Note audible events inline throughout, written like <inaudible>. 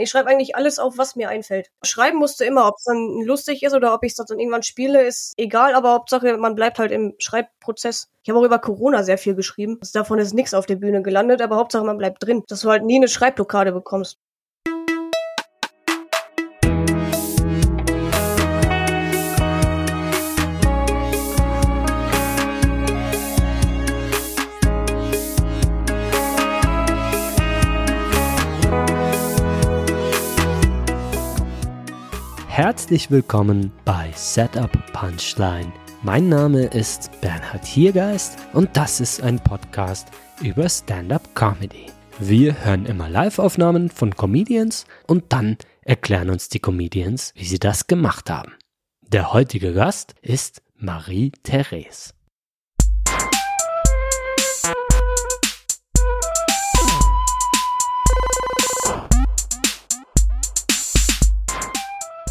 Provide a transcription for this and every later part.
Ich schreibe eigentlich alles auf, was mir einfällt. Schreiben musste immer, ob es dann lustig ist oder ob ich es dann irgendwann spiele, ist egal, aber Hauptsache, man bleibt halt im Schreibprozess. Ich habe auch über Corona sehr viel geschrieben. Also davon ist nichts auf der Bühne gelandet, aber Hauptsache, man bleibt drin. Dass du halt nie eine Schreibblockade bekommst. Herzlich willkommen bei Setup Punchline. Mein Name ist Bernhard Hiergeist und das ist ein Podcast über Stand-up Comedy. Wir hören immer Live-Aufnahmen von Comedians und dann erklären uns die Comedians, wie sie das gemacht haben. Der heutige Gast ist Marie-Therese.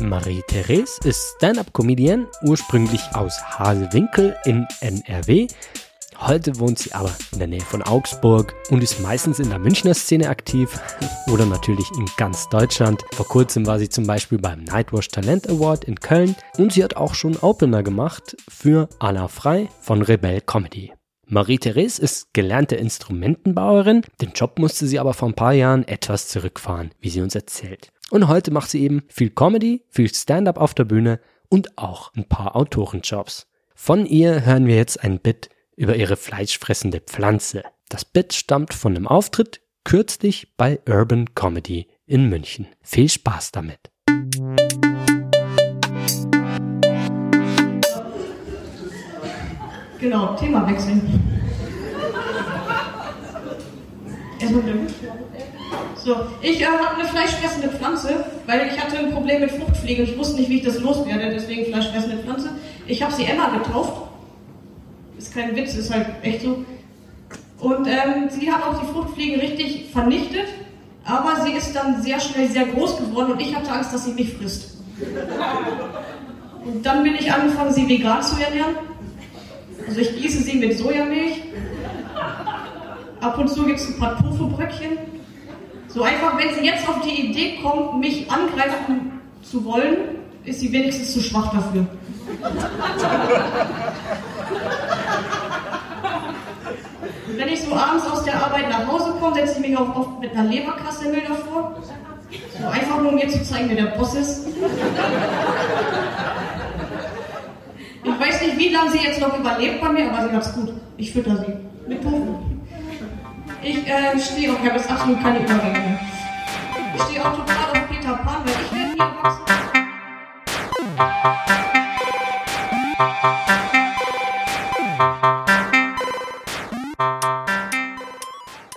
Marie-Therese ist Stand-up-Comedian, ursprünglich aus Hasewinkel in NRW. Heute wohnt sie aber in der Nähe von Augsburg und ist meistens in der Münchner Szene aktiv <laughs> oder natürlich in ganz Deutschland. Vor kurzem war sie zum Beispiel beim Nightwash Talent Award in Köln und sie hat auch schon Opener gemacht für Anna Frei von Rebell Comedy. Marie-Therese ist gelernte Instrumentenbauerin, den Job musste sie aber vor ein paar Jahren etwas zurückfahren, wie sie uns erzählt. Und heute macht sie eben viel Comedy, viel Stand-up auf der Bühne und auch ein paar Autorenjobs. Von ihr hören wir jetzt ein Bit über ihre fleischfressende Pflanze. Das Bit stammt von einem Auftritt kürzlich bei Urban Comedy in München. Viel Spaß damit. Genau, Thema wechseln. Erstmal so, ich äh, habe eine fleischfressende Pflanze, weil ich hatte ein Problem mit Fruchtfliegen ich wusste nicht, wie ich das loswerde, deswegen fleischfressende Pflanze. Ich habe sie Emma getauft. Ist kein Witz, ist halt echt so. Und ähm, sie hat auch die Fruchtfliegen richtig vernichtet, aber sie ist dann sehr schnell sehr groß geworden und ich hatte Angst, dass sie mich frisst. Und dann bin ich angefangen, sie vegan zu ernähren. Also ich gieße sie mit Sojamilch. Ab und zu gibt es ein paar Tofu-Bröckchen. So einfach, wenn sie jetzt auf die Idee kommt, mich angreifen zu wollen, ist sie wenigstens zu schwach dafür. wenn ich so abends aus der Arbeit nach Hause komme, setze ich mich auch oft mit einer Leberkassemmel davor. So einfach nur, um mir zu zeigen, wer der Boss ist. Ich weiß nicht, wie lange sie jetzt noch überlebt bei mir, aber sie hat's gut. Ich fütter sie. Mit Tofu. Ich äh, stehe auf, ich habe jetzt absolut keine Übergänge mehr. Ich stehe auch total auf Peter Pan, weil ich werde nie.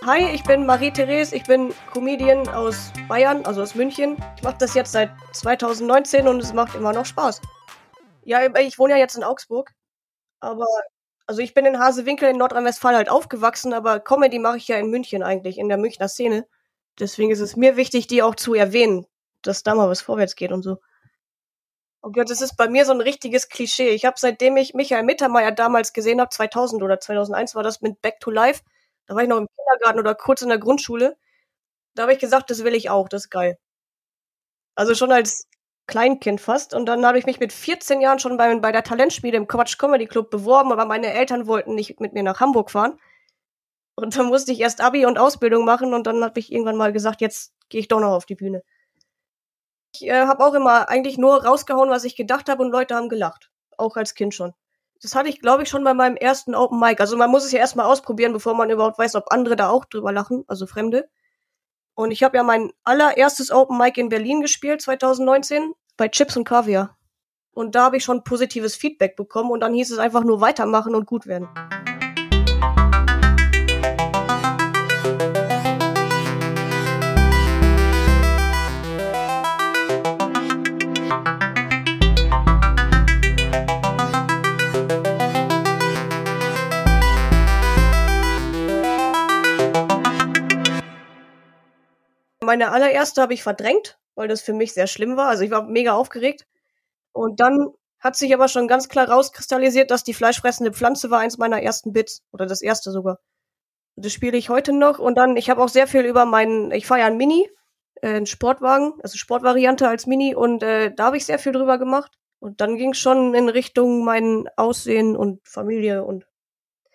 Hi, ich bin Marie-Therese, ich bin Comedian aus Bayern, also aus München. Ich mache das jetzt seit 2019 und es macht immer noch Spaß. Ja, ich wohne ja jetzt in Augsburg, aber also ich bin in Hasewinkel in Nordrhein-Westfalen halt aufgewachsen, aber Comedy mache ich ja in München eigentlich, in der Münchner Szene. Deswegen ist es mir wichtig, die auch zu erwähnen, dass da mal was vorwärts geht und so. Oh Gott, das ist bei mir so ein richtiges Klischee. Ich habe seitdem ich Michael Mittermeier damals gesehen habe, 2000 oder 2001 war das mit Back to Life, da war ich noch im Kindergarten oder kurz in der Grundschule, da habe ich gesagt, das will ich auch, das ist geil. Also schon als Kleinkind fast. Und dann habe ich mich mit 14 Jahren schon bei, bei der Talentspiele im Quatsch Comedy Club beworben, aber meine Eltern wollten nicht mit mir nach Hamburg fahren. Und dann musste ich erst Abi und Ausbildung machen und dann habe ich irgendwann mal gesagt, jetzt gehe ich doch noch auf die Bühne. Ich äh, habe auch immer eigentlich nur rausgehauen, was ich gedacht habe und Leute haben gelacht. Auch als Kind schon. Das hatte ich, glaube ich, schon bei meinem ersten Open Mic. Also man muss es ja erstmal ausprobieren, bevor man überhaupt weiß, ob andere da auch drüber lachen, also Fremde. Und ich habe ja mein allererstes Open Mic in Berlin gespielt, 2019, bei Chips und Kaviar. Und da habe ich schon positives Feedback bekommen und dann hieß es einfach nur weitermachen und gut werden. Meine allererste habe ich verdrängt, weil das für mich sehr schlimm war. Also ich war mega aufgeregt. Und dann hat sich aber schon ganz klar rauskristallisiert, dass die fleischfressende Pflanze war eins meiner ersten Bits. Oder das erste sogar. Das spiele ich heute noch. Und dann, ich habe auch sehr viel über meinen, ich fahre ja ein Mini äh, einen Sportwagen, also Sportvariante als Mini und äh, da habe ich sehr viel drüber gemacht. Und dann ging es schon in Richtung mein Aussehen und Familie und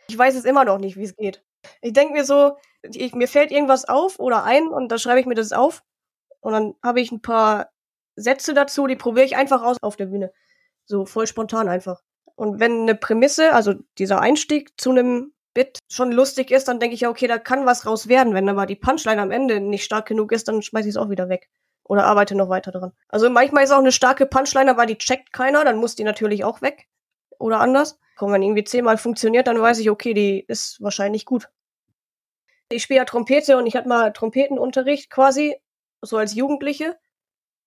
ich weiß es immer noch nicht, wie es geht. Ich denke mir so, ich, mir fällt irgendwas auf oder ein und da schreibe ich mir das auf und dann habe ich ein paar Sätze dazu, die probiere ich einfach aus auf der Bühne. So voll spontan einfach. Und wenn eine Prämisse, also dieser Einstieg zu einem Bit schon lustig ist, dann denke ich ja, okay, da kann was raus werden. Wenn aber die Punchline am Ende nicht stark genug ist, dann schmeiße ich es auch wieder weg. Oder arbeite noch weiter dran. Also manchmal ist auch eine starke Punchline, aber die checkt keiner, dann muss die natürlich auch weg. Oder anders. Und wenn irgendwie zehnmal funktioniert, dann weiß ich, okay, die ist wahrscheinlich gut. Ich spiele ja Trompete und ich hatte mal Trompetenunterricht quasi, so als Jugendliche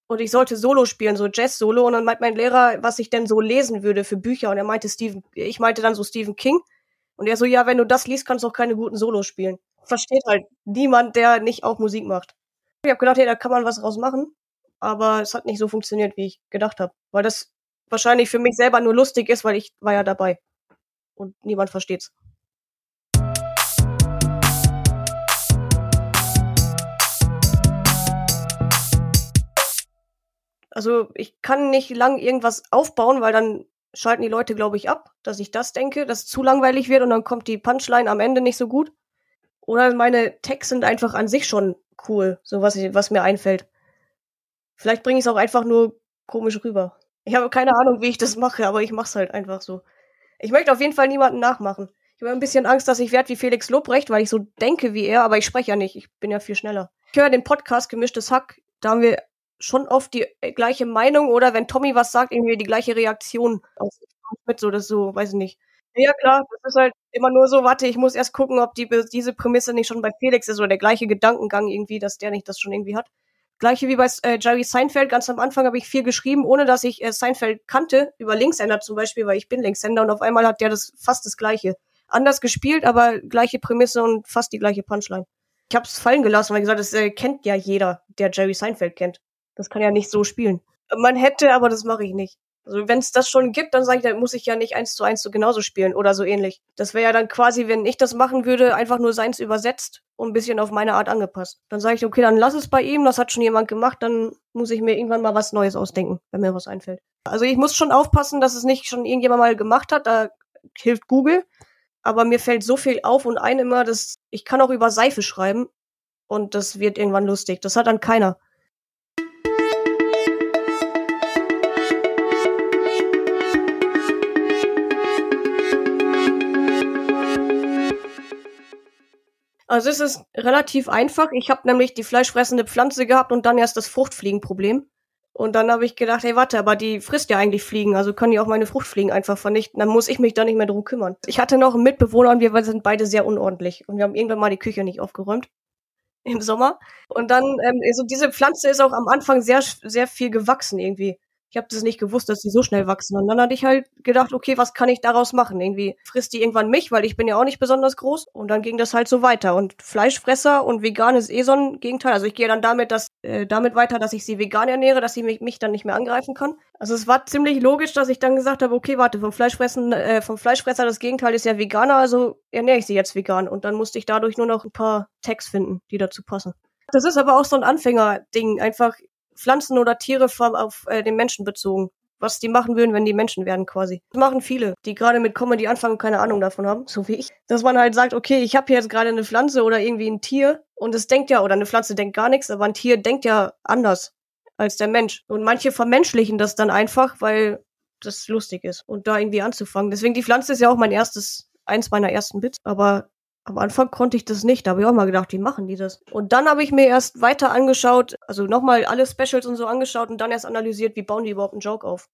und ich sollte Solo spielen, so Jazz-Solo. Und dann meint mein Lehrer, was ich denn so lesen würde für Bücher. Und er meinte Stephen, ich meinte dann so Stephen King. Und er so, ja, wenn du das liest, kannst du auch keine guten Solos spielen. Versteht halt niemand, der nicht auch Musik macht. Ich habe gedacht, hey, da kann man was draus machen. Aber es hat nicht so funktioniert, wie ich gedacht habe. Weil das wahrscheinlich für mich selber nur lustig ist, weil ich war ja dabei. Und niemand versteht's. Also ich kann nicht lang irgendwas aufbauen, weil dann schalten die Leute, glaube ich, ab, dass ich das denke, dass es zu langweilig wird und dann kommt die Punchline am Ende nicht so gut. Oder meine Texte sind einfach an sich schon cool, so was, ich, was mir einfällt. Vielleicht bringe ich es auch einfach nur komisch rüber. Ich habe keine Ahnung, wie ich das mache, aber ich mache es halt einfach so. Ich möchte auf jeden Fall niemanden nachmachen. Ich habe ein bisschen Angst, dass ich werde wie Felix Lobrecht, weil ich so denke wie er, aber ich spreche ja nicht. Ich bin ja viel schneller. Ich höre den Podcast Gemischtes Hack. Da haben wir schon oft die äh, gleiche Meinung oder wenn Tommy was sagt, irgendwie die gleiche Reaktion mit so, das so, weiß ich nicht. Ja, klar, das ist halt immer nur so, warte, ich muss erst gucken, ob die, diese Prämisse nicht schon bei Felix ist oder der gleiche Gedankengang irgendwie, dass der nicht das schon irgendwie hat. Gleiche wie bei äh, Jerry Seinfeld, ganz am Anfang habe ich viel geschrieben, ohne dass ich äh, Seinfeld kannte, über Linkshänder zum Beispiel, weil ich bin Linkshänder und auf einmal hat der das fast das gleiche. Anders gespielt, aber gleiche Prämisse und fast die gleiche Punchline. Ich habe es fallen gelassen, weil ich gesagt, das äh, kennt ja jeder, der Jerry Seinfeld kennt. Das kann ja nicht so spielen. Man hätte, aber das mache ich nicht. Also wenn es das schon gibt, dann sage ich, dann muss ich ja nicht eins zu eins so genauso spielen oder so ähnlich. Das wäre ja dann quasi, wenn ich das machen würde, einfach nur seins übersetzt und ein bisschen auf meine Art angepasst. Dann sage ich, okay, dann lass es bei ihm, das hat schon jemand gemacht, dann muss ich mir irgendwann mal was Neues ausdenken, wenn mir was einfällt. Also ich muss schon aufpassen, dass es nicht schon irgendjemand mal gemacht hat, da hilft Google. Aber mir fällt so viel auf und ein immer, dass ich kann auch über Seife schreiben und das wird irgendwann lustig. Das hat dann keiner. Also es ist relativ einfach. Ich habe nämlich die fleischfressende Pflanze gehabt und dann erst das Fruchtfliegenproblem. Und dann habe ich gedacht, hey, warte, aber die frisst ja eigentlich Fliegen, also können die auch meine Fruchtfliegen einfach vernichten. Dann muss ich mich da nicht mehr drum kümmern. Ich hatte noch einen Mitbewohner und wir sind beide sehr unordentlich. Und wir haben irgendwann mal die Küche nicht aufgeräumt. Im Sommer. Und dann, ähm, also diese Pflanze ist auch am Anfang sehr, sehr viel gewachsen irgendwie. Ich habe das nicht gewusst, dass die so schnell wachsen. Und dann hatte ich halt gedacht, okay, was kann ich daraus machen? Irgendwie frisst die irgendwann mich, weil ich bin ja auch nicht besonders groß. Und dann ging das halt so weiter. Und Fleischfresser und vegan ist eh so ein Gegenteil. Also ich gehe dann damit, dass, äh, damit weiter, dass ich sie vegan ernähre, dass sie mich, mich dann nicht mehr angreifen kann. Also es war ziemlich logisch, dass ich dann gesagt habe, okay, warte, vom Fleischfressen, äh, vom Fleischfresser das Gegenteil ist ja Veganer, also ernähre ich sie jetzt vegan. Und dann musste ich dadurch nur noch ein paar Tags finden, die dazu passen. Das ist aber auch so ein Anfängerding. Einfach, Pflanzen oder Tiere auf äh, den Menschen bezogen. Was die machen würden, wenn die Menschen werden quasi. Das machen viele, die gerade mit Comedy anfangen und keine Ahnung davon haben, so wie ich. Dass man halt sagt, okay, ich habe hier jetzt gerade eine Pflanze oder irgendwie ein Tier und es denkt ja, oder eine Pflanze denkt gar nichts, aber ein Tier denkt ja anders als der Mensch. Und manche vermenschlichen das dann einfach, weil das lustig ist und da irgendwie anzufangen. Deswegen die Pflanze ist ja auch mein erstes, eins meiner ersten Bits, aber am Anfang konnte ich das nicht, da habe ich auch mal gedacht, wie machen die das? Und dann habe ich mir erst weiter angeschaut, also nochmal alle Specials und so angeschaut und dann erst analysiert, wie bauen die überhaupt einen Joke auf.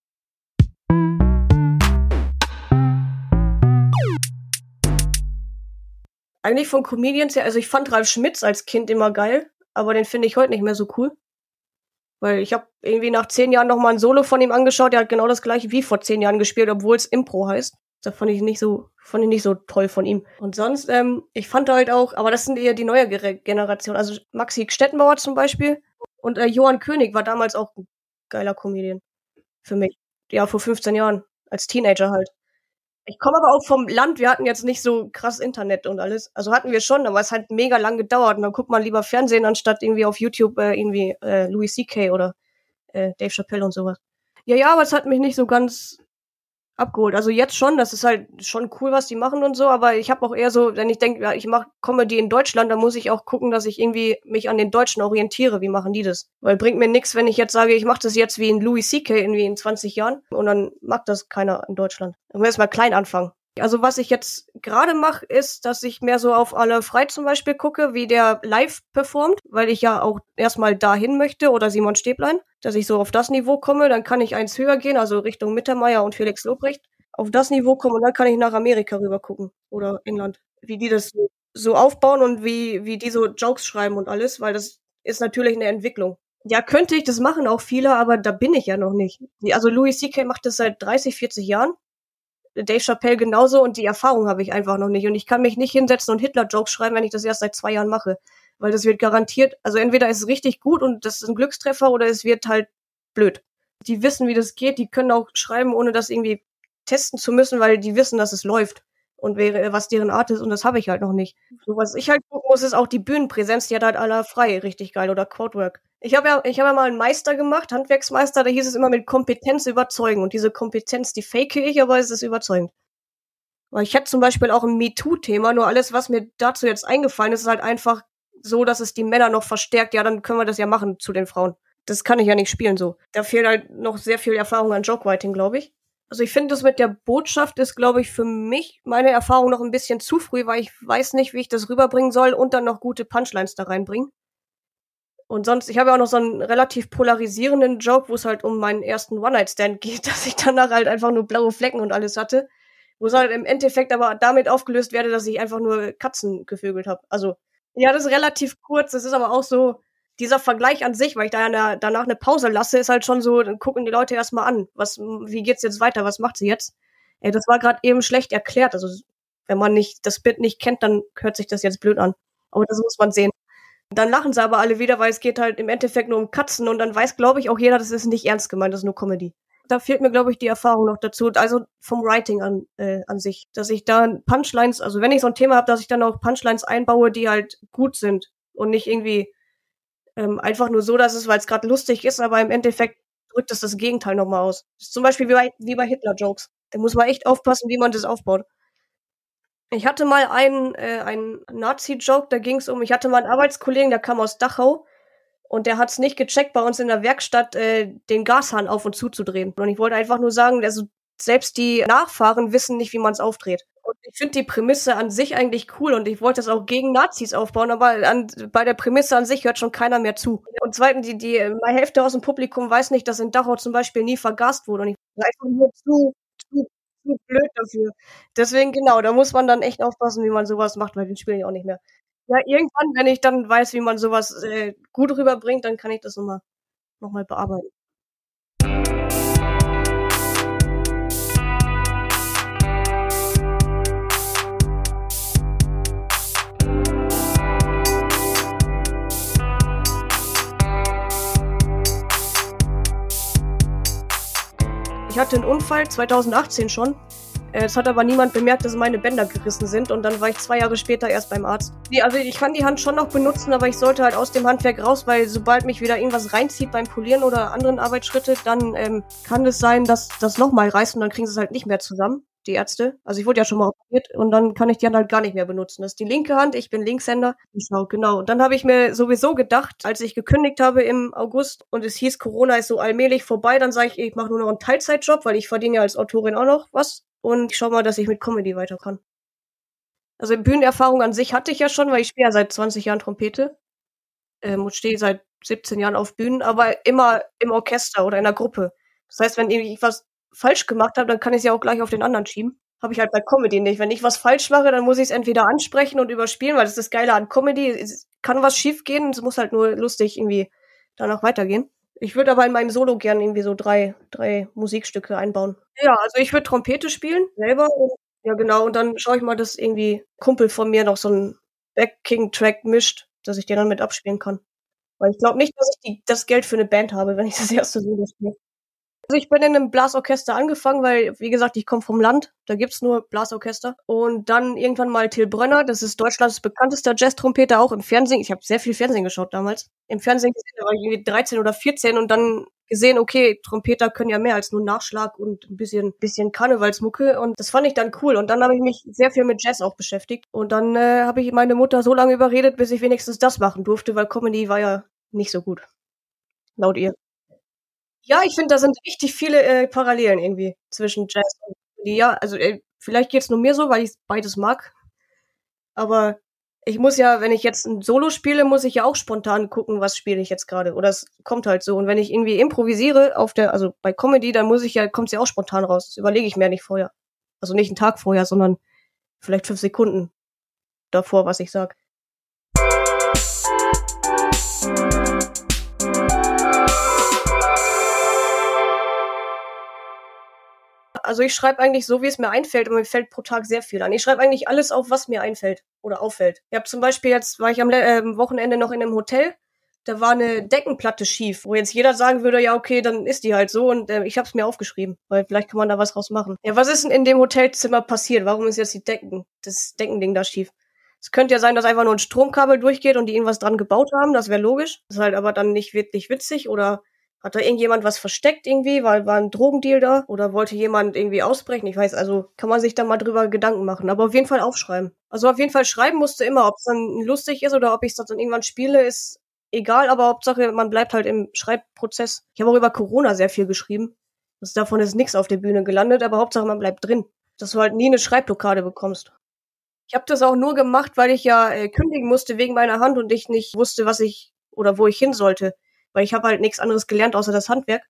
Eigentlich von Comedians her, also ich fand Ralf Schmitz als Kind immer geil, aber den finde ich heute nicht mehr so cool. Weil ich habe irgendwie nach zehn Jahren nochmal ein Solo von ihm angeschaut, der hat genau das gleiche wie vor zehn Jahren gespielt, obwohl es Impro heißt. Da fand ich nicht so, fand ich nicht so toll von ihm. Und sonst, ähm, ich fand halt auch, aber das sind eher die neue Generation. Also Maxi Stettenbauer zum Beispiel und äh, Johann König war damals auch ein geiler Comedian. Für mich. Ja, vor 15 Jahren. Als Teenager halt. Ich komme aber auch vom Land. Wir hatten jetzt nicht so krass Internet und alles. Also hatten wir schon, aber es hat mega lang gedauert. Und dann guckt man lieber Fernsehen, anstatt irgendwie auf YouTube äh, irgendwie äh, Louis C.K. oder äh, Dave Chappelle und sowas. Ja, ja, aber es hat mich nicht so ganz abgeholt. Also jetzt schon, das ist halt schon cool, was die machen und so, aber ich habe auch eher so, wenn ich denke, ja, ich mache Comedy in Deutschland, dann muss ich auch gucken, dass ich irgendwie mich an den Deutschen orientiere. Wie machen die das? Weil bringt mir nichts, wenn ich jetzt sage, ich mache das jetzt wie in Louis C.K. irgendwie in 20 Jahren und dann mag das keiner in Deutschland. Dann muss erstmal klein anfangen. Also was ich jetzt gerade mache, ist, dass ich mehr so auf alle frei zum Beispiel gucke, wie der live performt, weil ich ja auch erstmal dahin möchte oder Simon Stäblein, dass ich so auf das Niveau komme, dann kann ich eins höher gehen, also Richtung Mittermeier und Felix Lobrecht, auf das Niveau kommen und dann kann ich nach Amerika rüber gucken oder England, wie die das so, aufbauen und wie, wie die so Jokes schreiben und alles, weil das ist natürlich eine Entwicklung. Ja, könnte ich, das machen auch viele, aber da bin ich ja noch nicht. Also Louis C.K. macht das seit 30, 40 Jahren Dave Chappelle genauso und die Erfahrung habe ich einfach noch nicht. Und ich kann mich nicht hinsetzen und Hitler-Jokes schreiben, wenn ich das erst seit zwei Jahren mache. Weil das wird garantiert, also entweder ist es richtig gut und das ist ein Glückstreffer oder es wird halt blöd. Die wissen, wie das geht, die können auch schreiben, ohne das irgendwie testen zu müssen, weil die wissen, dass es läuft und wäre, was deren Art ist, und das habe ich halt noch nicht. So was ich halt gucken muss, ist auch die Bühnenpräsenz, die hat halt aller frei, richtig geil, oder Codework. Ich habe ja, ich habe ja mal einen Meister gemacht, Handwerksmeister, da hieß es immer mit Kompetenz überzeugen. Und diese Kompetenz, die fake ich, aber es ist überzeugend. Weil ich hätte zum Beispiel auch ein MeToo-Thema, nur alles, was mir dazu jetzt eingefallen ist, ist halt einfach so, dass es die Männer noch verstärkt. Ja, dann können wir das ja machen zu den Frauen. Das kann ich ja nicht spielen so. Da fehlt halt noch sehr viel Erfahrung an Jokewriting, glaube ich. Also ich finde, das mit der Botschaft ist, glaube ich, für mich meine Erfahrung noch ein bisschen zu früh, weil ich weiß nicht, wie ich das rüberbringen soll und dann noch gute Punchlines da reinbringen. Und sonst, ich habe ja auch noch so einen relativ polarisierenden Joke, wo es halt um meinen ersten One-Night-Stand geht, <laughs> dass ich danach halt einfach nur blaue Flecken und alles hatte. Wo es halt im Endeffekt aber damit aufgelöst werde, dass ich einfach nur Katzen gevögelt habe. Also, ja, das ist relativ kurz. Das ist aber auch so, dieser Vergleich an sich, weil ich da eine, danach eine Pause lasse, ist halt schon so, dann gucken die Leute erstmal an, was, wie geht's jetzt weiter, was macht sie jetzt? Ey, das war gerade eben schlecht erklärt. Also wenn man nicht das Bit nicht kennt, dann hört sich das jetzt blöd an. Aber das muss man sehen. Dann lachen sie aber alle wieder, weil es geht halt im Endeffekt nur um Katzen und dann weiß, glaube ich, auch jeder, das ist nicht ernst gemeint, das ist nur Comedy. Da fehlt mir, glaube ich, die Erfahrung noch dazu. Also vom Writing an, äh, an sich. Dass ich da Punchlines, also wenn ich so ein Thema habe, dass ich dann auch Punchlines einbaue, die halt gut sind und nicht irgendwie ähm, einfach nur so, dass es, weil es gerade lustig ist, aber im Endeffekt drückt es das Gegenteil nochmal aus. Zum Beispiel wie bei, wie bei Hitler-Jokes. Da muss man echt aufpassen, wie man das aufbaut. Ich hatte mal einen, äh, einen Nazi-Joke, da ging es um, ich hatte mal einen Arbeitskollegen, der kam aus Dachau und der hat es nicht gecheckt, bei uns in der Werkstatt äh, den Gashahn auf und zuzudrehen. Und ich wollte einfach nur sagen, also selbst die Nachfahren wissen nicht, wie man es aufdreht. Und ich finde die Prämisse an sich eigentlich cool und ich wollte das auch gegen Nazis aufbauen, aber an, bei der Prämisse an sich hört schon keiner mehr zu. Und zweitens, die, die, meine Hälfte aus dem Publikum weiß nicht, dass in Dachau zum Beispiel nie vergast wurde und ich war einfach nur zu, zu, zu blöd dafür. Deswegen, genau, da muss man dann echt aufpassen, wie man sowas macht, weil den spielen ja auch nicht mehr. Ja, irgendwann, wenn ich dann weiß, wie man sowas äh, gut rüberbringt, dann kann ich das nochmal noch mal bearbeiten. Ich hatte einen Unfall 2018 schon. Äh, es hat aber niemand bemerkt, dass meine Bänder gerissen sind und dann war ich zwei Jahre später erst beim Arzt. Also ich kann die Hand schon noch benutzen, aber ich sollte halt aus dem Handwerk raus, weil sobald mich wieder irgendwas reinzieht beim Polieren oder anderen Arbeitsschritte, dann ähm, kann es sein, dass das nochmal reißt und dann kriegen sie es halt nicht mehr zusammen die Ärzte. Also ich wurde ja schon mal operiert und dann kann ich die Hand halt gar nicht mehr benutzen. Das ist die linke Hand, ich bin Linkshänder. Genau, genau. Und dann habe ich mir sowieso gedacht, als ich gekündigt habe im August und es hieß, Corona ist so allmählich vorbei, dann sage ich, ich mache nur noch einen Teilzeitjob, weil ich verdiene ja als Autorin auch noch was. Und ich schau mal, dass ich mit Comedy weiter kann. Also Bühnenerfahrung an sich hatte ich ja schon, weil ich spiele ja seit 20 Jahren Trompete ähm, und stehe seit 17 Jahren auf Bühnen, aber immer im Orchester oder in einer Gruppe. Das heißt, wenn ich was falsch gemacht habe, dann kann ich es ja auch gleich auf den anderen schieben. Habe ich halt bei Comedy nicht. Wenn ich was falsch mache, dann muss ich es entweder ansprechen und überspielen, weil das ist das Geile an Comedy. Es kann was schief gehen, es muss halt nur lustig irgendwie danach weitergehen. Ich würde aber in meinem Solo gern irgendwie so drei, drei Musikstücke einbauen. Ja, also ich würde Trompete spielen, selber. Und, ja, genau. Und dann schaue ich mal, dass irgendwie Kumpel von mir noch so einen Backing-Track mischt, dass ich den dann mit abspielen kann. Weil ich glaube nicht, dass ich die, das Geld für eine Band habe, wenn ich das erste Solo spiele. Also ich bin in einem Blasorchester angefangen, weil, wie gesagt, ich komme vom Land, da gibt's nur Blasorchester. Und dann irgendwann mal Till Brönner, das ist Deutschlands bekanntester Jazz-Trompeter, auch im Fernsehen. Ich habe sehr viel Fernsehen geschaut damals. Im Fernsehen gesehen, da war ich irgendwie 13 oder 14 und dann gesehen, okay, Trompeter können ja mehr als nur Nachschlag und ein bisschen, bisschen Karnevalsmucke. Und das fand ich dann cool. Und dann habe ich mich sehr viel mit Jazz auch beschäftigt. Und dann äh, habe ich meine Mutter so lange überredet, bis ich wenigstens das machen durfte, weil Comedy war ja nicht so gut. Laut ihr. Ja, ich finde, da sind richtig viele äh, Parallelen irgendwie zwischen Jazz und Comedy. Ja, also äh, vielleicht geht's nur mir so, weil ich beides mag. Aber ich muss ja, wenn ich jetzt ein Solo spiele, muss ich ja auch spontan gucken, was spiele ich jetzt gerade. Oder es kommt halt so. Und wenn ich irgendwie improvisiere auf der, also bei Comedy, dann muss ich ja, kommt's ja auch spontan raus. Das überlege ich mir ja nicht vorher. Also nicht einen Tag vorher, sondern vielleicht fünf Sekunden davor, was ich sag. Also ich schreibe eigentlich so, wie es mir einfällt und mir fällt pro Tag sehr viel an. Ich schreibe eigentlich alles auf, was mir einfällt oder auffällt. Ich habe zum Beispiel jetzt, war ich am äh, Wochenende noch in einem Hotel, da war eine Deckenplatte schief, wo jetzt jeder sagen würde, ja okay, dann ist die halt so und äh, ich habe es mir aufgeschrieben, weil vielleicht kann man da was draus machen. Ja, was ist denn in dem Hotelzimmer passiert? Warum ist jetzt die Decken, das Deckending da schief? Es könnte ja sein, dass einfach nur ein Stromkabel durchgeht und die irgendwas dran gebaut haben, das wäre logisch. Ist halt aber dann nicht wirklich witzig oder hat da irgendjemand was versteckt irgendwie, weil war ein Drogendeal da oder wollte jemand irgendwie ausbrechen? Ich weiß, also kann man sich da mal drüber Gedanken machen, aber auf jeden Fall aufschreiben. Also auf jeden Fall schreiben musste immer, ob es dann lustig ist oder ob ich es dann irgendwann spiele, ist egal, aber Hauptsache man bleibt halt im Schreibprozess. Ich habe auch über Corona sehr viel geschrieben. Das, davon ist nichts auf der Bühne gelandet, aber Hauptsache man bleibt drin, dass du halt nie eine Schreibblockade bekommst. Ich habe das auch nur gemacht, weil ich ja äh, kündigen musste wegen meiner Hand und ich nicht wusste, was ich oder wo ich hin sollte weil ich habe halt nichts anderes gelernt außer das Handwerk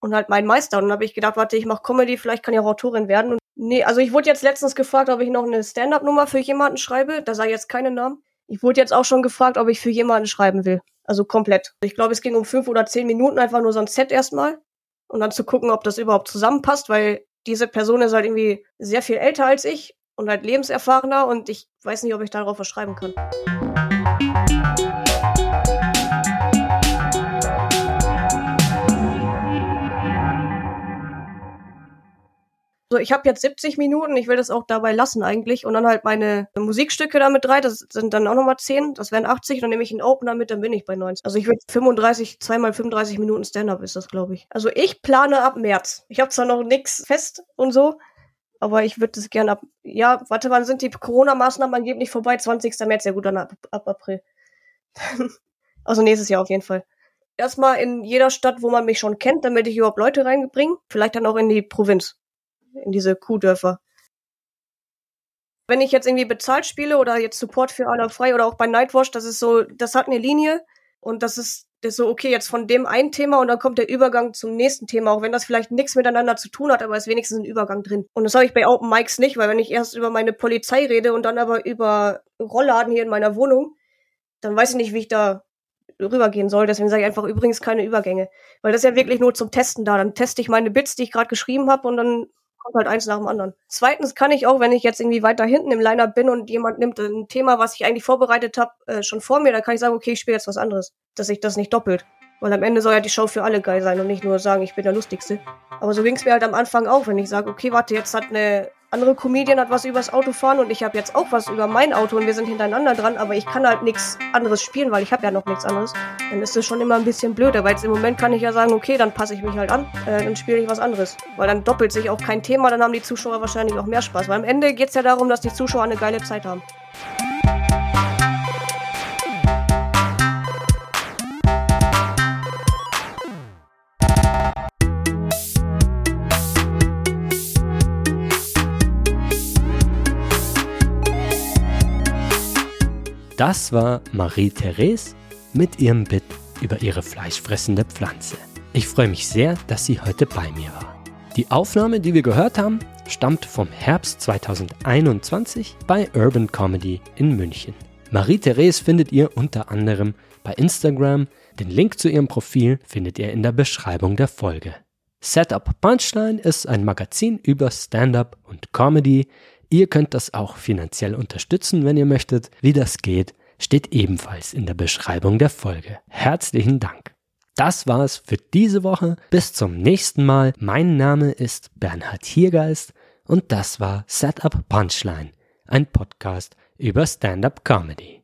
und halt mein Meister. Und dann habe ich gedacht, warte, ich mache Comedy, vielleicht kann ich auch Autorin werden. Und nee, also ich wurde jetzt letztens gefragt, ob ich noch eine Stand-up-Nummer für jemanden schreibe. Da ich jetzt keine Namen. Ich wurde jetzt auch schon gefragt, ob ich für jemanden schreiben will. Also komplett. Ich glaube, es ging um fünf oder zehn Minuten, einfach nur so ein Set erstmal. Und dann zu gucken, ob das überhaupt zusammenpasst, weil diese Person ist halt irgendwie sehr viel älter als ich und halt lebenserfahrener und ich weiß nicht, ob ich darauf was schreiben kann. So, ich habe jetzt 70 Minuten, ich will das auch dabei lassen eigentlich. Und dann halt meine Musikstücke damit drei, das sind dann auch nochmal 10, das wären 80. Dann nehme ich einen Opener mit, dann bin ich bei 90. Also ich würde 35, zweimal 35 Minuten Stand-up ist das, glaube ich. Also ich plane ab März. Ich habe zwar noch nichts fest und so, aber ich würde das gerne ab. Ja, warte, wann sind die Corona-Maßnahmen angeblich vorbei? 20. März, ja gut, dann ab, ab April. <laughs> also nächstes Jahr auf jeden Fall erstmal in jeder Stadt, wo man mich schon kennt, damit ich überhaupt Leute reinbringe. Vielleicht dann auch in die Provinz in diese Kuhdörfer. Wenn ich jetzt irgendwie bezahlt spiele oder jetzt Support für Aller frei oder auch bei Nightwatch, das ist so, das hat eine Linie und das ist, das ist so, okay, jetzt von dem ein Thema und dann kommt der Übergang zum nächsten Thema, auch wenn das vielleicht nichts miteinander zu tun hat, aber ist wenigstens ein Übergang drin. Und das habe ich bei Open Mics nicht, weil wenn ich erst über meine Polizei rede und dann aber über Rollladen hier in meiner Wohnung, dann weiß ich nicht, wie ich da rübergehen soll. Deswegen sage ich einfach übrigens keine Übergänge. Weil das ist ja wirklich nur zum Testen da. Dann teste ich meine Bits, die ich gerade geschrieben habe und dann kommt halt eins nach dem anderen. Zweitens kann ich auch, wenn ich jetzt irgendwie weiter hinten im Liner bin und jemand nimmt ein Thema, was ich eigentlich vorbereitet habe, äh, schon vor mir, dann kann ich sagen, okay, ich spiele jetzt was anderes. Dass sich das nicht doppelt. Weil am Ende soll ja die Show für alle geil sein und nicht nur sagen, ich bin der Lustigste. Aber so ging es mir halt am Anfang auch, wenn ich sage, okay, warte, jetzt hat eine andere Comedian hat was übers Auto fahren und ich habe jetzt auch was über mein Auto und wir sind hintereinander dran, aber ich kann halt nichts anderes spielen, weil ich habe ja noch nichts anderes. Dann ist das schon immer ein bisschen blöd. Aber jetzt im Moment kann ich ja sagen, okay, dann passe ich mich halt an, äh, dann spiele ich was anderes. Weil dann doppelt sich auch kein Thema, dann haben die Zuschauer wahrscheinlich auch mehr Spaß. Weil am Ende geht es ja darum, dass die Zuschauer eine geile Zeit haben. Das war Marie-Therese mit ihrem Bit über ihre fleischfressende Pflanze. Ich freue mich sehr, dass sie heute bei mir war. Die Aufnahme, die wir gehört haben, stammt vom Herbst 2021 bei Urban Comedy in München. Marie-Therese findet ihr unter anderem bei Instagram. Den Link zu ihrem Profil findet ihr in der Beschreibung der Folge. Setup Punchline ist ein Magazin über Stand-up und Comedy, Ihr könnt das auch finanziell unterstützen, wenn ihr möchtet. Wie das geht, steht ebenfalls in der Beschreibung der Folge. Herzlichen Dank. Das war's für diese Woche. Bis zum nächsten Mal. Mein Name ist Bernhard Hiergeist und das war Setup Punchline, ein Podcast über Stand-up Comedy.